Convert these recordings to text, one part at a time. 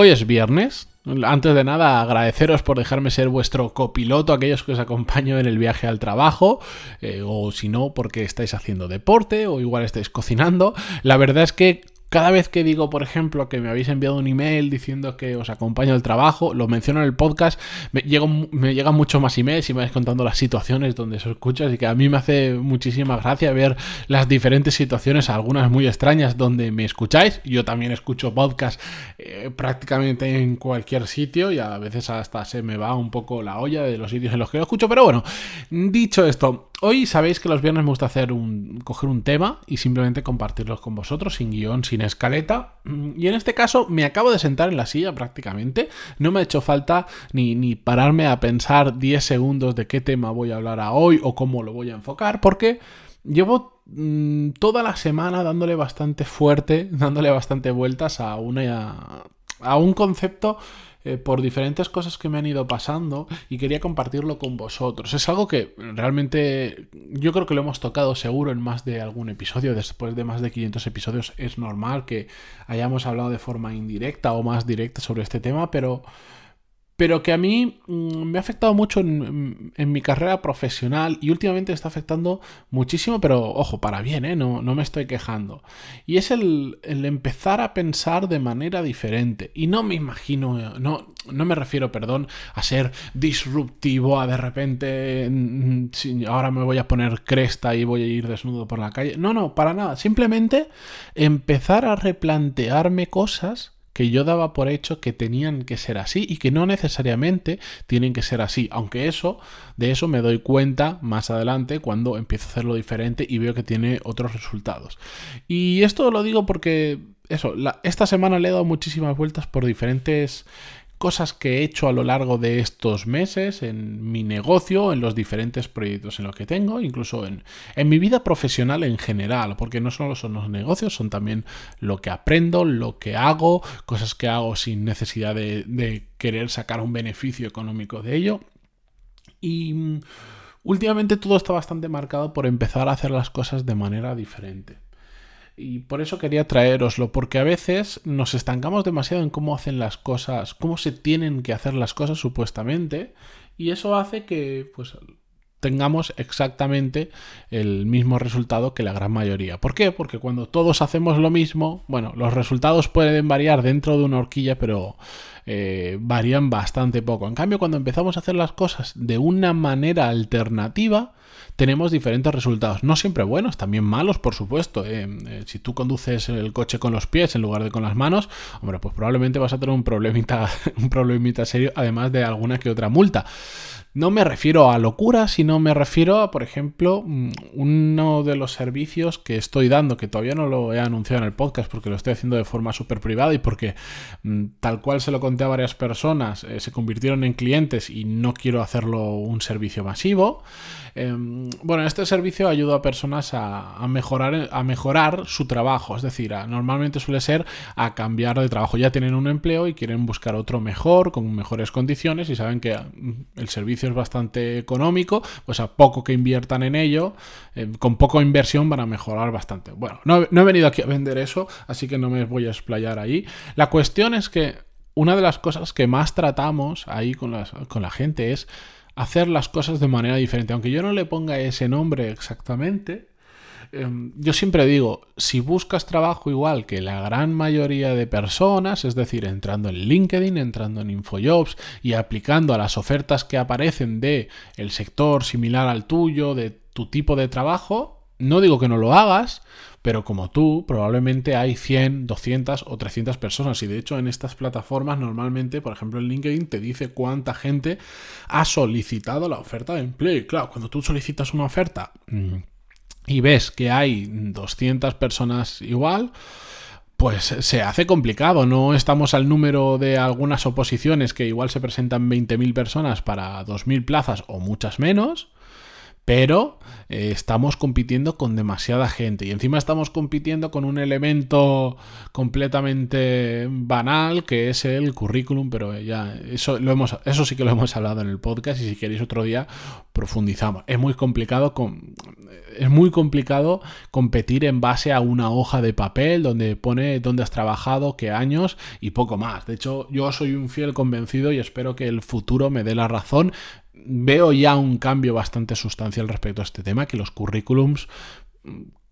Hoy es viernes, antes de nada, agradeceros por dejarme ser vuestro copiloto, aquellos que os acompaño en el viaje al trabajo, eh, o si no, porque estáis haciendo deporte, o igual estáis cocinando. La verdad es que cada vez que digo, por ejemplo, que me habéis enviado un email diciendo que os acompaño al trabajo, lo menciono en el podcast, me, llegan muchos más emails y me vais contando las situaciones donde se escucha, así que a mí me hace muchísima gracia ver las diferentes situaciones, algunas muy extrañas donde me escucháis. Yo también escucho podcast eh, prácticamente en cualquier sitio y a veces hasta se me va un poco la olla de los sitios en los que lo escucho, pero bueno, dicho esto, Hoy sabéis que los viernes me gusta hacer un, coger un tema y simplemente compartirlos con vosotros, sin guion, sin escaleta. Y en este caso me acabo de sentar en la silla prácticamente. No me ha hecho falta ni, ni pararme a pensar 10 segundos de qué tema voy a hablar a hoy o cómo lo voy a enfocar, porque llevo mm, toda la semana dándole bastante fuerte, dándole bastante vueltas a, una, a un concepto eh, por diferentes cosas que me han ido pasando y quería compartirlo con vosotros. Es algo que realmente yo creo que lo hemos tocado seguro en más de algún episodio. Después de más de 500 episodios es normal que hayamos hablado de forma indirecta o más directa sobre este tema, pero pero que a mí mm, me ha afectado mucho en, mi carrera profesional y últimamente está afectando muchísimo, pero ojo, para bien, ¿eh? no, no me estoy quejando. Y es el, empezar a pensar de manera diferente. Y no me imagino, no, no me refiero, perdón, a ser disruptivo, a de repente, mm, ahora me voy a poner cresta y voy a ir desnudo por la calle. No, no, para nada. Simplemente empezar a replantearme cosas que yo daba por hecho que tenían que ser así y que no necesariamente tienen que ser así, aunque eso, de eso me doy cuenta más adelante cuando empiezo a hacerlo diferente y veo que tiene otros resultados. Y esto lo digo porque eso, esta semana le he dado muchísimas vueltas por diferentes cosas que he hecho a lo largo de estos meses en mi negocio, en los diferentes proyectos en los que tengo, incluso en, mi vida profesional en general, porque no solo son los negocios, son también lo que aprendo, lo que hago, cosas que hago sin necesidad de, de querer sacar un beneficio económico de ello. Y mm, últimamente todo está bastante marcado por empezar a hacer las cosas de manera diferente. Y por eso quería traeroslo, porque a veces nos estancamos demasiado en cómo hacen las cosas, cómo se tienen que hacer las cosas supuestamente, y eso hace que pues tengamos exactamente el mismo resultado que la gran mayoría. ¿Por qué? Porque cuando todos hacemos lo mismo, bueno, los resultados pueden variar dentro de una horquilla, pero eh, varían bastante poco. En cambio, cuando empezamos a hacer las cosas de una manera alternativa, tenemos diferentes resultados. No siempre buenos, también malos, por supuesto. Eh, eh, si tú conduces el coche con los pies en lugar de con las manos, hombre, pues probablemente vas a tener un problemita, un problemita serio, además de alguna que otra multa. No me refiero a locura, sino me refiero a, por ejemplo, mm, uno de los servicios que estoy dando, que todavía no lo he anunciado en el podcast porque lo estoy haciendo de forma súper privada y porque mm, tal cual se lo conté a varias personas, eh, se convirtieron en clientes y no quiero hacerlo un servicio masivo. Em, bueno, este servicio ayuda a personas a, mejorar, a mejorar su trabajo, es decir, normalmente suele ser a cambiar de trabajo. Ya tienen un empleo y quieren buscar otro mejor, con mejores condiciones y saben que mm, el servicio es bastante económico, pues a poco que inviertan en ello, eh, con poca inversión van a mejorar bastante. Bueno, no, he venido aquí a vender eso, así que no me voy a explayar ahí. La cuestión es que una de las cosas que más tratamos ahí con, con la gente es hacer las cosas de manera diferente. Aunque yo no le ponga ese nombre exactamente, yo siempre digo, si buscas trabajo igual que la gran mayoría de personas, es decir, entrando en LinkedIn, entrando en InfoJobs y aplicando a las ofertas que aparecen de el sector similar al tuyo, de tu tipo de trabajo, no digo que no lo hagas, pero como tú, probablemente hay 100, 200 o 300 personas. Y de hecho, en estas plataformas, normalmente, por ejemplo, en LinkedIn te dice cuánta gente ha solicitado la oferta de empleo. Y claro, cuando tú solicitas una oferta mm, y ves que hay 200 personas igual, pues se hace complicado. No estamos al número de algunas oposiciones que igual se presentan 20.000 personas para 2.000 plazas o muchas menos pero eh, estamos compitiendo con demasiada gente y encima estamos compitiendo con un elemento completamente banal que es el currículum, pero ya eso lo hemos eso sí que lo hemos hablado en el podcast y si queréis otro día profundizamos. Es muy complicado con, es muy complicado competir en base a una hoja de papel donde pone dónde has trabajado, qué años y poco más. De hecho, yo soy un fiel convencido y espero que el futuro me dé la razón veo ya un cambio bastante sustancial respecto a este tema, que los currículums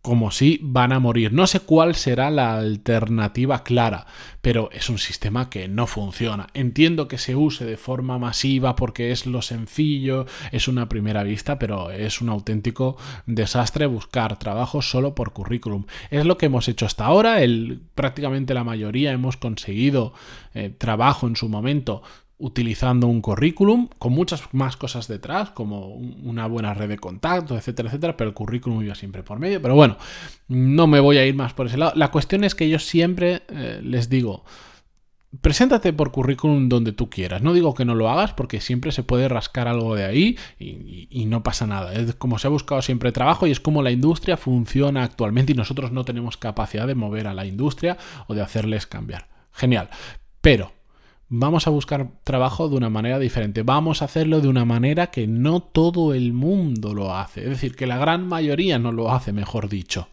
como si van a morir. No sé cuál será la alternativa clara, pero es un sistema que no funciona. Entiendo que se use de forma masiva porque es lo sencillo, es una primera vista, pero es un auténtico desastre buscar trabajo solo por currículum. Es lo que hemos hecho hasta ahora, el, prácticamente la mayoría hemos conseguido eh, trabajo en su momento utilizando un currículum con muchas más cosas detrás, como una buena red de contactos, etcétera, etcétera, pero el currículum iba siempre por medio. Pero bueno, no me voy a ir más por ese lado. La cuestión es que yo siempre eh, les digo, preséntate por currículum donde tú quieras. No digo que no lo hagas porque siempre se puede rascar algo de ahí y, y, no pasa nada. Es como se ha buscado siempre trabajo y es como la industria funciona actualmente y nosotros no tenemos capacidad de mover a la industria o de hacerles cambiar. Genial. Pero vamos a buscar trabajo de una manera diferente, vamos a hacerlo de una manera que no todo el mundo lo hace, es decir, que la gran mayoría no lo hace, mejor dicho.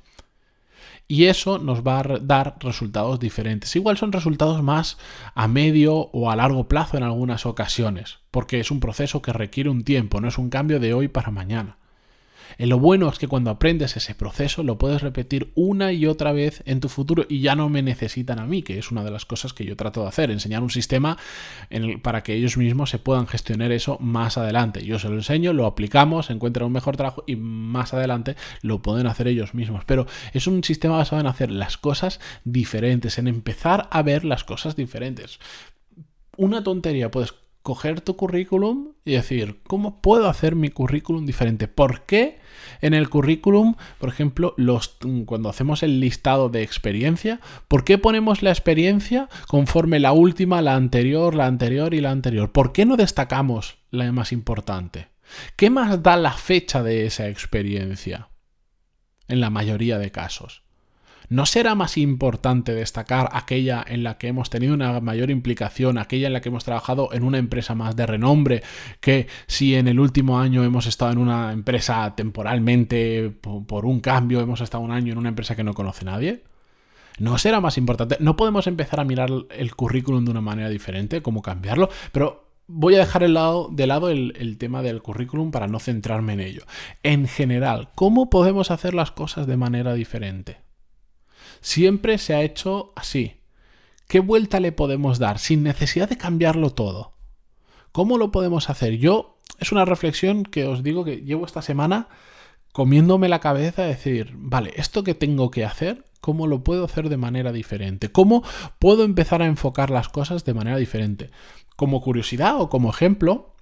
Y eso nos va a dar resultados diferentes. Igual son resultados más a medio o a largo plazo en algunas ocasiones, porque es un proceso que requiere un tiempo, no es un cambio de hoy para mañana. Eh, lo bueno es que cuando aprendes ese proceso lo puedes repetir una y otra vez en tu futuro y ya no me necesitan a mí, que es una de las cosas que yo trato de hacer, enseñar un sistema para que ellos mismos se puedan gestionar eso más adelante. Yo se lo enseño, lo aplicamos, encuentran un mejor trabajo y más adelante lo pueden hacer ellos mismos. Pero es un sistema basado en hacer las cosas diferentes, en empezar a ver las cosas diferentes. Una tontería, puedes coger tu currículum y decir, ¿cómo puedo hacer mi currículum diferente? ¿Por qué en el currículum, por ejemplo, los, cuando hacemos el listado de experiencia, ¿por qué ponemos la experiencia conforme la última, la anterior, la anterior y la anterior? ¿Por qué no destacamos la más importante? ¿Qué más da la fecha de esa experiencia? En la mayoría de casos. ¿No será más importante destacar aquella en la que hemos tenido una mayor implicación, aquella en la que hemos trabajado en una empresa más de renombre, que si en el último año hemos estado en una empresa temporalmente por, un cambio, hemos estado un año en una empresa que no conoce nadie? ¿No será más importante? ¿No podemos empezar a mirar el currículum de una manera diferente? ¿Cómo cambiarlo? Pero voy a dejar el lado, de lado el, el, tema del currículum para no centrarme en ello. En general, ¿cómo podemos hacer las cosas de manera diferente? Siempre se ha hecho así. ¿Qué vuelta le podemos dar sin necesidad de cambiarlo todo? ¿Cómo lo podemos hacer? Yo es una reflexión que os digo que llevo esta semana comiéndome la cabeza, decir, vale, esto que tengo que hacer, ¿cómo lo puedo hacer de manera diferente? ¿Cómo puedo empezar a enfocar las cosas de manera diferente? Como curiosidad o como ejemplo,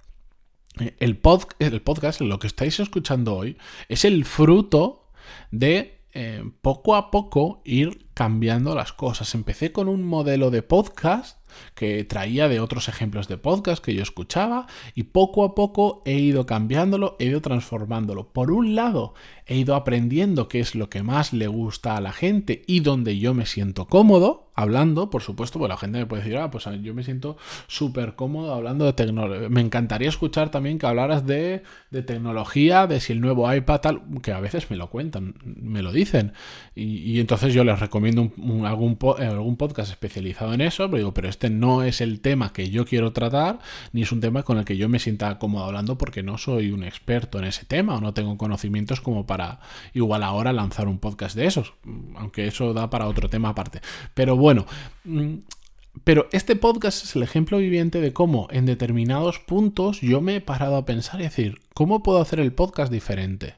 pod el podcast, lo que estáis escuchando hoy, es el fruto de eh, poco a poco ir cambiando las cosas. Empecé con un modelo de podcast que traía de otros ejemplos de podcast que yo escuchaba y poco a poco he ido cambiándolo, he ido transformándolo. Por un lado, he ido aprendiendo qué es lo que más le gusta a la gente y donde yo me siento cómodo hablando, por supuesto, pues la gente me puede decir, ah, pues yo me siento súper cómodo hablando de tecnología. Me encantaría escuchar también que hablaras de, de, tecnología, de si el nuevo iPad tal, que a veces me lo cuentan, me lo dicen. Y, entonces yo les recomiendo algún, algún podcast especializado en eso, pero digo, pero este no es el tema que yo quiero tratar, ni es un tema con el que yo me sienta cómodo hablando porque no soy un experto en ese tema o no tengo conocimientos como para igual ahora lanzar un podcast de esos, aunque eso da para otro tema aparte. Pero bueno, mm, pero este podcast es el ejemplo viviente de cómo en determinados puntos yo me he parado a pensar y decir, ¿cómo puedo hacer el podcast diferente?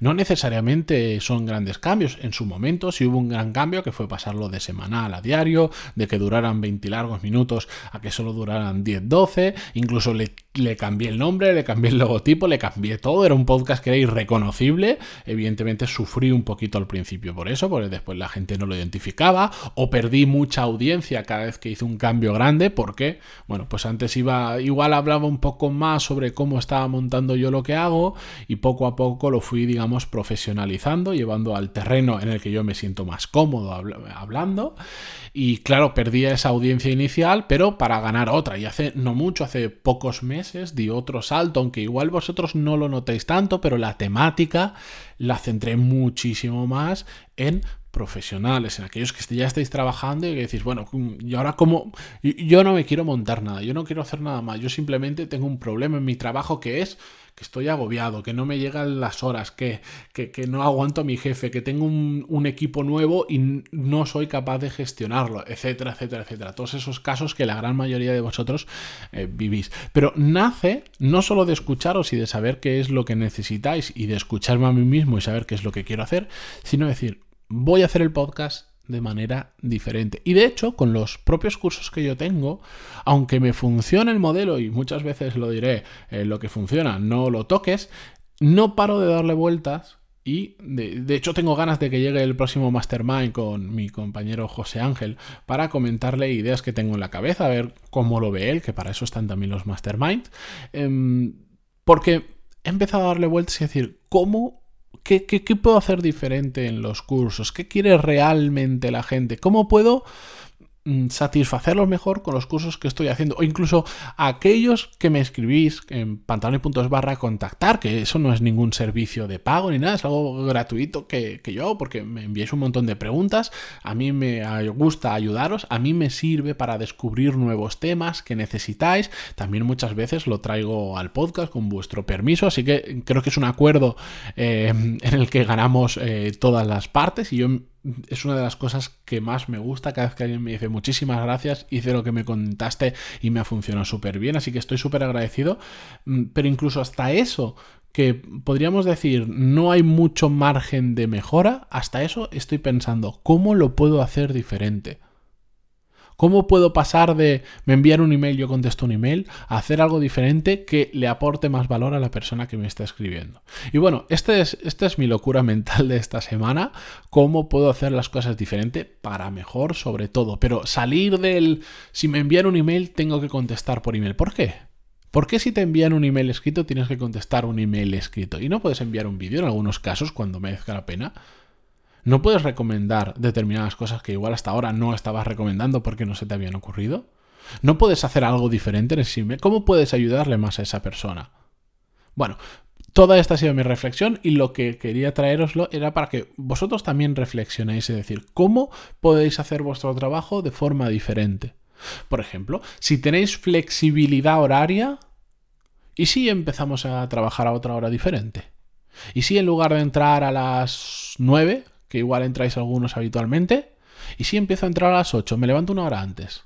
No necesariamente son grandes cambios. En su momento sí hubo un gran cambio que fue pasarlo de semanal a diario, de que duraran 20 largos minutos a que solo duraran 10-12. Incluso le, le, cambié el nombre, le cambié el logotipo, le cambié todo. Era un podcast que era irreconocible. Evidentemente sufrí un poquito al principio por eso, porque después la gente no lo identificaba. O perdí mucha audiencia cada vez que hice un cambio grande, porque, bueno, pues antes iba, igual hablaba un poco más sobre cómo estaba montando yo lo que hago y poco a poco lo fui, digamos, profesionalizando, llevando al terreno en el que yo me siento más cómodo hablando. Y claro, perdí esa audiencia inicial, pero para ganar otra. Y hace no mucho, hace pocos meses, di otro salto, aunque igual vosotros no lo notéis tanto, pero la temática la centré muchísimo más en profesionales, en aquellos que ya estáis trabajando y que decís, bueno, y ahora como yo no me quiero montar nada, yo no quiero hacer nada más, yo simplemente tengo un problema en mi trabajo que es que estoy agobiado, que no me llegan las horas, que, que, no aguanto a mi jefe, que tengo un, equipo nuevo y no soy capaz de gestionarlo, etcétera, etcétera, etcétera. Todos esos casos que la gran mayoría de vosotros eh, vivís. Pero nace no solo de escucharos y de saber qué es lo que necesitáis y de escucharme a mí mismo y saber qué es lo que quiero hacer, sino decir, voy a hacer el podcast de manera diferente. Y de hecho, con los propios cursos que yo tengo, aunque me funcione el modelo, y muchas veces lo diré, eh, lo que funciona, no lo toques, no paro de darle vueltas. Y de, hecho tengo ganas de que llegue el próximo mastermind con mi compañero José Ángel para comentarle ideas que tengo en la cabeza, a ver cómo lo ve él, que para eso están también los masterminds. Em, porque he empezado a darle vueltas y decir, ¿cómo ¿Qué, puedo hacer diferente en los cursos? ¿Qué quiere realmente la gente? ¿Cómo puedo satisfacerlos mejor con los cursos que estoy haciendo o incluso aquellos que me escribís en pantalones.es barra contactar que eso no es ningún servicio de pago ni nada es algo gratuito que, yo hago porque me enviáis un montón de preguntas a mí me gusta ayudaros a mí me sirve para descubrir nuevos temas que necesitáis también muchas veces lo traigo al podcast con vuestro permiso así que creo que es un acuerdo eh, en el que ganamos eh, todas las partes y yo es una de las cosas que más me gusta cada vez que alguien me dice muchísimas gracias, hice lo que me contaste y me ha funcionado súper bien, así que estoy súper agradecido, mm, pero incluso hasta eso, que podríamos decir no hay mucho margen de mejora, hasta eso estoy pensando, ¿cómo lo puedo hacer diferente? ¿Cómo puedo pasar de me enviar un email, yo contesto un email, a hacer algo diferente que le aporte más valor a la persona que me está escribiendo? Y bueno, esta es, es mi locura mental de esta semana. ¿Cómo puedo hacer las cosas diferente para mejor sobre todo? Pero salir del si me envían un email tengo que contestar por email. ¿Por qué? ¿Por qué si te envían un email escrito tienes que contestar un email escrito? Y no puedes enviar un vídeo en algunos casos cuando merezca la pena. ¿No puedes recomendar determinadas cosas que igual hasta ahora no estabas recomendando porque no se te habían ocurrido? ¿No puedes hacer algo diferente en email? ¿Cómo puedes ayudarle más a esa persona? Bueno, toda esta ha sido mi reflexión y lo que quería traeroslo era para que vosotros también reflexionéis, es decir, cómo podéis hacer vuestro trabajo de forma diferente. Por ejemplo, si tenéis flexibilidad horaria, ¿y si empezamos a trabajar a otra hora diferente? ¿Y si en lugar de entrar a las 9, que igual entráis algunos habitualmente, y si empiezo a entrar a las 8, me levanto una hora antes.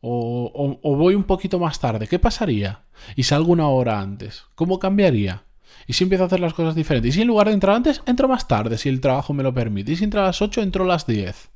O, voy un poquito más tarde, ¿qué pasaría? Y salgo una hora antes, ¿cómo cambiaría? Y si empiezo a hacer las cosas diferentes. Y si en lugar de entrar antes, entro más tarde, si el trabajo me lo permite. Y si entro a las 8, entro a las 10.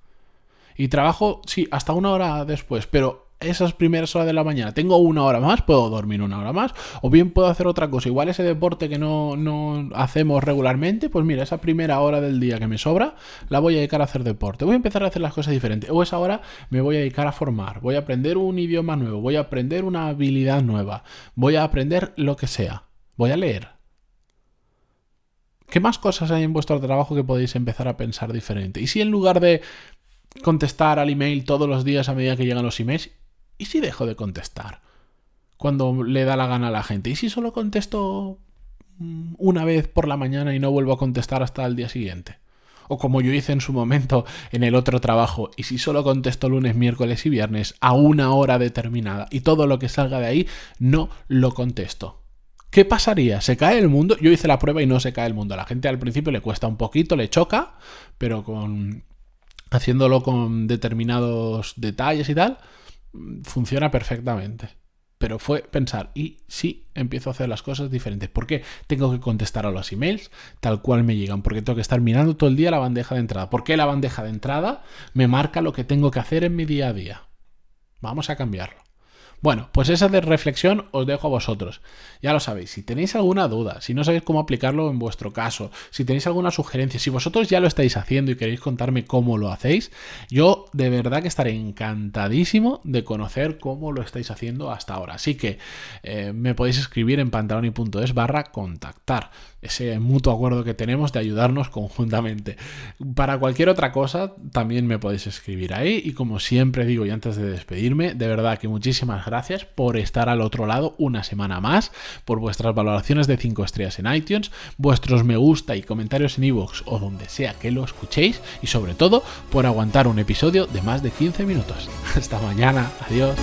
Y trabajo, sí, hasta una hora después, pero esas primeras horas de la mañana tengo una hora más, puedo dormir una hora más, o bien puedo hacer otra cosa. Igual ese deporte que no, no, hacemos regularmente, pues mira, esa primera hora del día que me sobra, la voy a dedicar a hacer deporte. Voy a empezar a hacer las cosas diferentes. O esa hora me voy a dedicar a formar, voy a aprender un idioma nuevo, voy a aprender una habilidad nueva, voy a aprender lo que sea, voy a leer. ¿Qué más cosas hay en vuestro trabajo que podéis empezar a pensar diferente? Y si en lugar de contestar al email todos los días a medida que llegan los emails, ¿Y si dejo de contestar? Cuando le da la gana a la gente. ¿Y si solo contesto mm, una vez por la mañana y no vuelvo a contestar hasta el día siguiente? O como yo hice en su momento en el otro trabajo, y si solo contesto lunes, miércoles y viernes a una hora determinada y todo lo que salga de ahí no lo contesto. ¿Qué pasaría? ¿Se cae el mundo? Yo hice la prueba y no se cae el mundo. A la gente al principio le cuesta un poquito, le choca, pero con haciéndolo con determinados detalles y tal, funciona perfectamente. pero fue pensar, ¿y si empiezo a hacer las cosas diferentes? ¿Por qué tengo que contestar a los emails tal cual me llegan? Porque tengo que estar mirando todo el día la bandeja de entrada. ¿Por qué la bandeja de entrada me marca lo que tengo que hacer en mi día a día? Vamos a cambiarlo. Bueno, pues esa de reflexión os dejo a vosotros. Ya lo sabéis, si tenéis alguna duda, si no sabéis cómo aplicarlo en vuestro caso, si tenéis alguna sugerencia, si vosotros ya lo estáis haciendo y queréis contarme cómo lo hacéis, yo de verdad que estaré encantadísimo de conocer cómo lo estáis haciendo hasta ahora. Así que eh, me podéis escribir en pantaloni.es barra contactar ese mutuo acuerdo que tenemos de ayudarnos conjuntamente. Para cualquier otra cosa, también me podéis escribir ahí. Y como siempre digo, y antes de despedirme, de verdad que muchísimas gracias por estar al otro lado una semana más, por vuestras valoraciones de 5 estrellas en iTunes, vuestros me gusta y comentarios en iVoox o donde sea que lo escuchéis, y sobre todo por aguantar un episodio de más de 15 minutos. Hasta mañana, adiós.